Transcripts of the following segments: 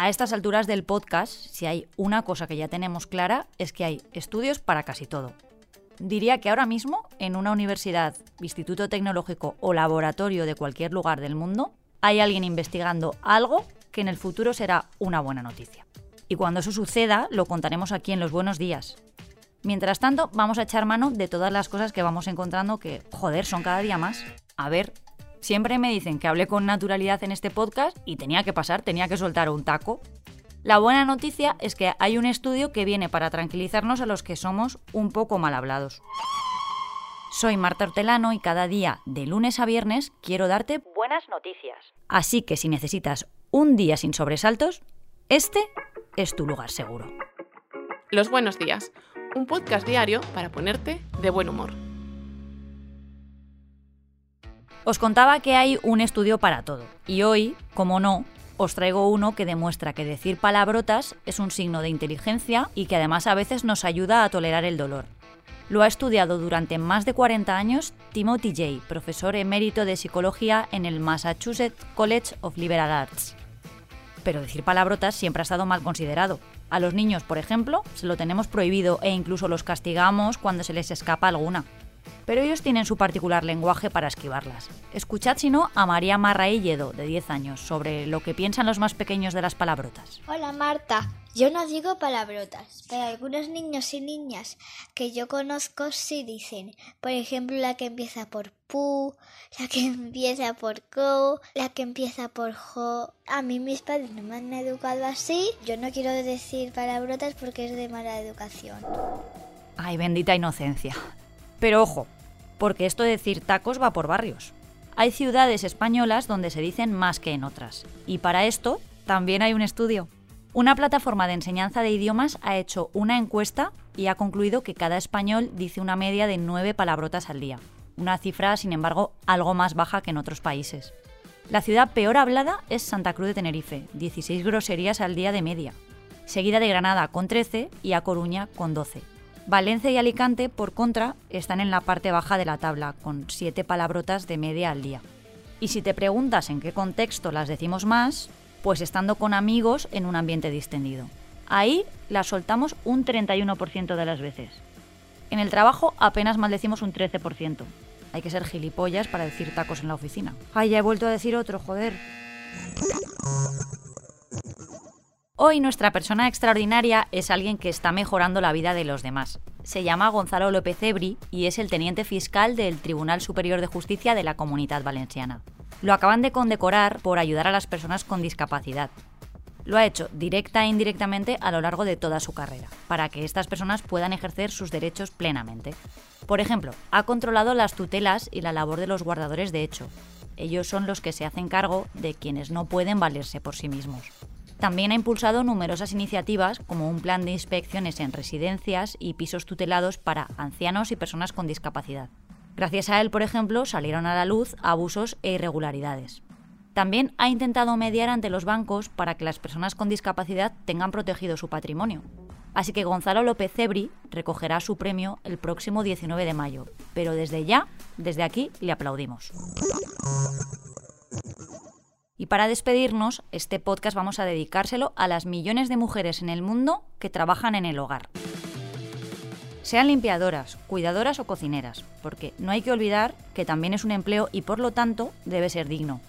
A estas alturas del podcast, si hay una cosa que ya tenemos clara, es que hay estudios para casi todo. Diría que ahora mismo, en una universidad, instituto tecnológico o laboratorio de cualquier lugar del mundo, hay alguien investigando algo que en el futuro será una buena noticia. Y cuando eso suceda, lo contaremos aquí en los buenos días. Mientras tanto, vamos a echar mano de todas las cosas que vamos encontrando que, joder, son cada día más. A ver, siempre me dicen que hablé con naturalidad en este podcast y tenía que pasar, tenía que soltar un taco. La buena noticia es que hay un estudio que viene para tranquilizarnos a los que somos un poco mal hablados. Soy Marta Hortelano y cada día, de lunes a viernes, quiero darte buenas noticias. Así que si necesitas un día sin sobresaltos, este es tu lugar seguro. Los buenos días, un podcast diario para ponerte de buen humor. Os contaba que hay un estudio para todo, y hoy, como no, os traigo uno que demuestra que decir palabrotas es un signo de inteligencia y que además a veces nos ayuda a tolerar el dolor. Lo ha estudiado durante más de 40 años Timothy Jay, profesor emérito de psicología en el Massachusetts College of Liberal Arts. Pero decir palabrotas siempre ha estado mal considerado. A los niños, por ejemplo, se lo tenemos prohibido e incluso los castigamos cuando se les escapa alguna pero ellos tienen su particular lenguaje para esquivarlas. Escuchad si no a María Marrailledo, de 10 años, sobre lo que piensan los más pequeños de las palabrotas. Hola Marta, yo no digo palabrotas, pero algunos niños y niñas que yo conozco sí dicen. Por ejemplo, la que empieza por pu, la que empieza por co, la que empieza por jo. A mí mis padres no me han educado así. Yo no quiero decir palabrotas porque es de mala educación. Ay, bendita inocencia. Pero ojo, porque esto de decir tacos va por barrios. Hay ciudades españolas donde se dicen más que en otras. Y para esto también hay un estudio. Una plataforma de enseñanza de idiomas ha hecho una encuesta y ha concluido que cada español dice una media de nueve palabrotas al día. Una cifra, sin embargo, algo más baja que en otros países. La ciudad peor hablada es Santa Cruz de Tenerife, 16 groserías al día de media, seguida de Granada con 13 y A Coruña con 12. Valencia y Alicante, por contra, están en la parte baja de la tabla, con siete palabrotas de media al día. Y si te preguntas en qué contexto las decimos más, pues estando con amigos en un ambiente distendido. Ahí las soltamos un 31% de las veces. En el trabajo apenas maldecimos un 13%. Hay que ser gilipollas para decir tacos en la oficina. Ay, ya he vuelto a decir otro, joder. Hoy nuestra persona extraordinaria es alguien que está mejorando la vida de los demás. Se llama Gonzalo López Ebri y es el teniente fiscal del Tribunal Superior de Justicia de la Comunidad Valenciana. Lo acaban de condecorar por ayudar a las personas con discapacidad. Lo ha hecho directa e indirectamente a lo largo de toda su carrera, para que estas personas puedan ejercer sus derechos plenamente. Por ejemplo, ha controlado las tutelas y la labor de los guardadores de hecho. Ellos son los que se hacen cargo de quienes no pueden valerse por sí mismos. También ha impulsado numerosas iniciativas como un plan de inspecciones en residencias y pisos tutelados para ancianos y personas con discapacidad. Gracias a él, por ejemplo, salieron a la luz abusos e irregularidades. También ha intentado mediar ante los bancos para que las personas con discapacidad tengan protegido su patrimonio. Así que Gonzalo López Cebri recogerá su premio el próximo 19 de mayo. Pero desde ya, desde aquí, le aplaudimos. Y para despedirnos, este podcast vamos a dedicárselo a las millones de mujeres en el mundo que trabajan en el hogar. Sean limpiadoras, cuidadoras o cocineras, porque no hay que olvidar que también es un empleo y por lo tanto debe ser digno.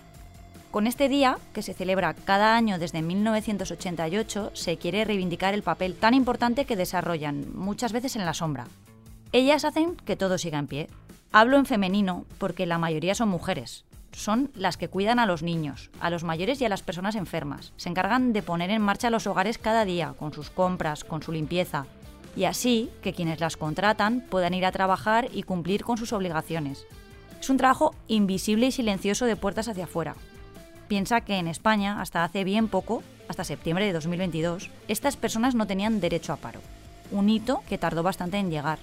Con este día, que se celebra cada año desde 1988, se quiere reivindicar el papel tan importante que desarrollan, muchas veces en la sombra. Ellas hacen que todo siga en pie. Hablo en femenino porque la mayoría son mujeres, son las que cuidan a los niños, a los mayores y a las personas enfermas. Se encargan de poner en marcha los hogares cada día, con sus compras, con su limpieza, y así que quienes las contratan puedan ir a trabajar y cumplir con sus obligaciones. Es un trabajo invisible y silencioso de puertas hacia afuera. Piensa que en España, hasta hace bien poco, hasta septiembre de 2022, estas personas no tenían derecho a paro. Un hito que tardó bastante en llegar.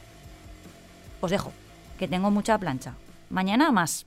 Os dejo, que tengo mucha plancha. Mañana más.